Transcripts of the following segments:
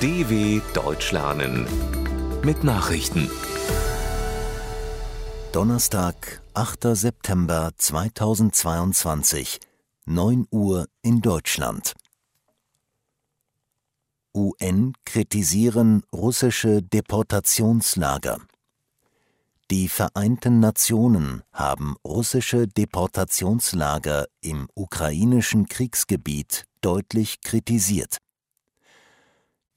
DW Deutsch lernen mit Nachrichten. Donnerstag, 8. September 2022, 9 Uhr in Deutschland. UN kritisieren russische Deportationslager. Die Vereinten Nationen haben russische Deportationslager im ukrainischen Kriegsgebiet deutlich kritisiert.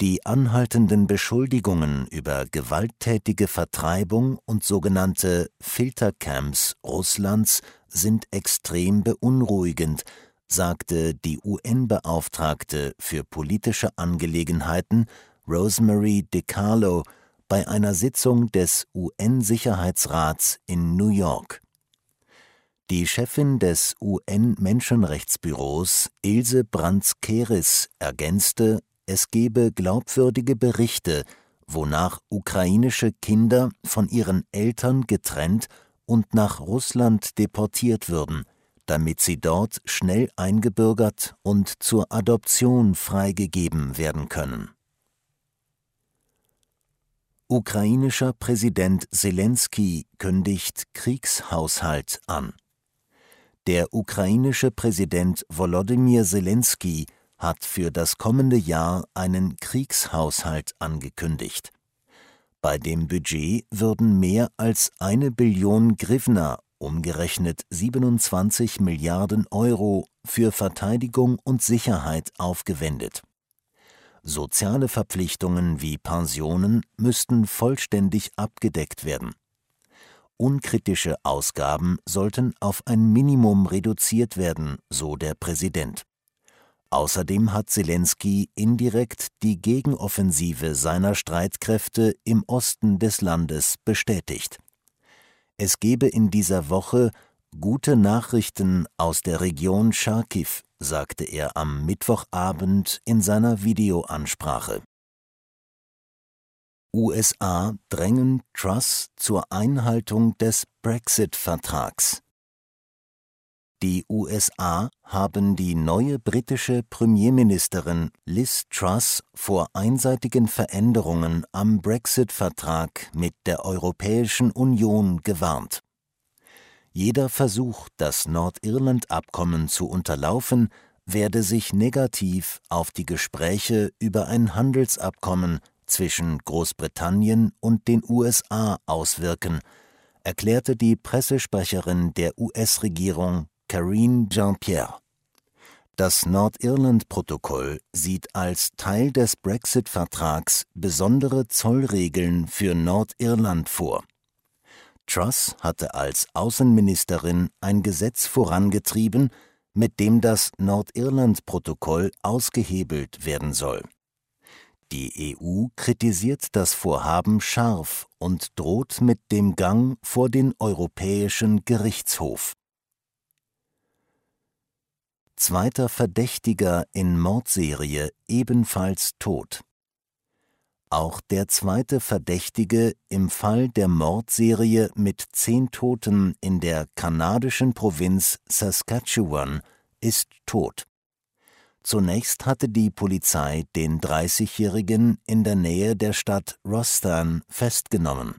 Die anhaltenden Beschuldigungen über gewalttätige Vertreibung und sogenannte Filtercamps Russlands sind extrem beunruhigend, sagte die UN-Beauftragte für politische Angelegenheiten Rosemary DiCarlo bei einer Sitzung des UN-Sicherheitsrats in New York. Die Chefin des UN-Menschenrechtsbüros Ilse Brands-Keris ergänzte, es gebe glaubwürdige Berichte, wonach ukrainische Kinder von ihren Eltern getrennt und nach Russland deportiert würden, damit sie dort schnell eingebürgert und zur Adoption freigegeben werden können. Ukrainischer Präsident Zelensky kündigt Kriegshaushalt an. Der ukrainische Präsident Volodymyr Zelensky hat für das kommende Jahr einen Kriegshaushalt angekündigt. Bei dem Budget würden mehr als eine Billion Grivna, umgerechnet 27 Milliarden Euro, für Verteidigung und Sicherheit aufgewendet. Soziale Verpflichtungen wie Pensionen müssten vollständig abgedeckt werden. Unkritische Ausgaben sollten auf ein Minimum reduziert werden, so der Präsident. Außerdem hat Zelensky indirekt die Gegenoffensive seiner Streitkräfte im Osten des Landes bestätigt. Es gebe in dieser Woche gute Nachrichten aus der Region Charkiw, sagte er am Mittwochabend in seiner Videoansprache. USA drängen Truss zur Einhaltung des Brexit-Vertrags. Die USA haben die neue britische Premierministerin Liz Truss vor einseitigen Veränderungen am Brexit-Vertrag mit der Europäischen Union gewarnt. Jeder Versuch, das Nordirland-Abkommen zu unterlaufen, werde sich negativ auf die Gespräche über ein Handelsabkommen zwischen Großbritannien und den USA auswirken, erklärte die Pressesprecherin der US-Regierung Karine Jean-Pierre. Das Nordirland-Protokoll sieht als Teil des Brexit-Vertrags besondere Zollregeln für Nordirland vor. Truss hatte als Außenministerin ein Gesetz vorangetrieben, mit dem das Nordirland-Protokoll ausgehebelt werden soll. Die EU kritisiert das Vorhaben scharf und droht mit dem Gang vor den Europäischen Gerichtshof zweiter Verdächtiger in Mordserie ebenfalls tot. Auch der zweite Verdächtige im Fall der Mordserie mit zehn Toten in der kanadischen Provinz Saskatchewan ist tot. Zunächst hatte die Polizei den 30-Jährigen in der Nähe der Stadt Rostan festgenommen.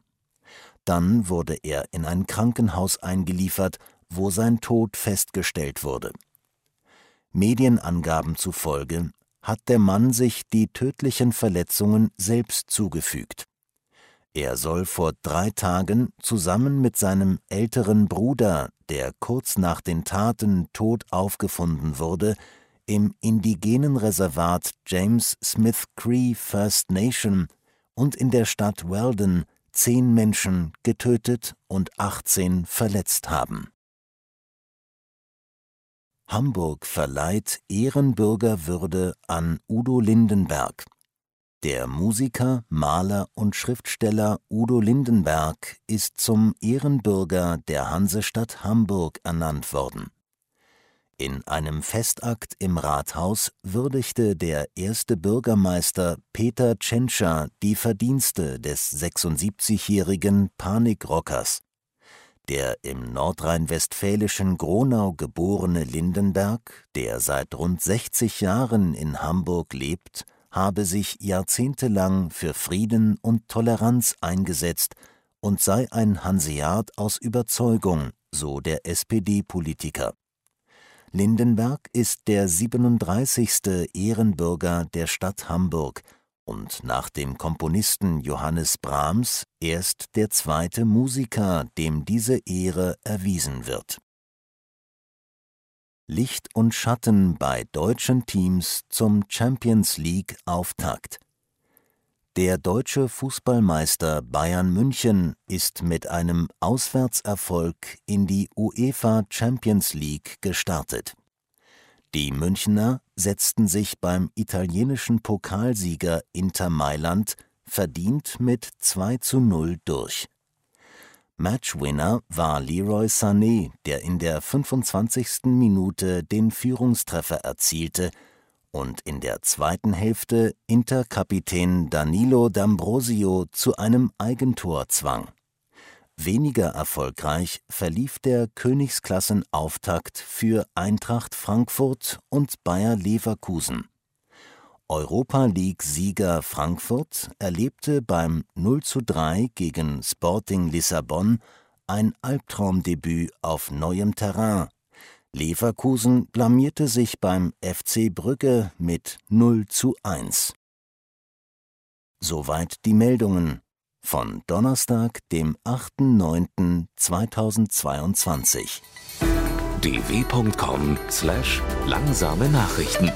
Dann wurde er in ein Krankenhaus eingeliefert, wo sein Tod festgestellt wurde. Medienangaben zufolge hat der Mann sich die tödlichen Verletzungen selbst zugefügt. Er soll vor drei Tagen zusammen mit seinem älteren Bruder, der kurz nach den Taten tot aufgefunden wurde, im indigenen Reservat James Smith Cree First Nation und in der Stadt Weldon zehn Menschen getötet und 18 verletzt haben Hamburg verleiht Ehrenbürgerwürde an Udo Lindenberg. Der Musiker, Maler und Schriftsteller Udo Lindenberg ist zum Ehrenbürger der Hansestadt Hamburg ernannt worden. In einem Festakt im Rathaus würdigte der erste Bürgermeister Peter Tschentscher die Verdienste des 76-jährigen Panikrockers. Der im nordrhein-westfälischen Gronau geborene Lindenberg, der seit rund 60 Jahren in Hamburg lebt, habe sich jahrzehntelang für Frieden und Toleranz eingesetzt und sei ein Hanseat aus Überzeugung, so der SPD-Politiker. Lindenberg ist der 37. Ehrenbürger der Stadt Hamburg und nach dem Komponisten Johannes Brahms erst der zweite Musiker, dem diese Ehre erwiesen wird. Licht und Schatten bei deutschen Teams zum Champions League Auftakt. Der deutsche Fußballmeister Bayern München ist mit einem Auswärtserfolg in die UEFA Champions League gestartet. Die Münchner setzten sich beim italienischen Pokalsieger Inter Mailand verdient mit 2 zu 0 durch. Matchwinner war Leroy Sané, der in der 25. Minute den Führungstreffer erzielte und in der zweiten Hälfte Interkapitän Danilo D'Ambrosio zu einem Eigentor zwang. Weniger erfolgreich verlief der Königsklassenauftakt für Eintracht Frankfurt und Bayer Leverkusen. Europa League-Sieger Frankfurt erlebte beim 0:3 gegen Sporting Lissabon ein Albtraumdebüt auf neuem Terrain. Leverkusen blamierte sich beim FC Brügge mit 0:1. Soweit die Meldungen von Donnerstag, dem 8.9.2022. dw.com/langsame Nachrichten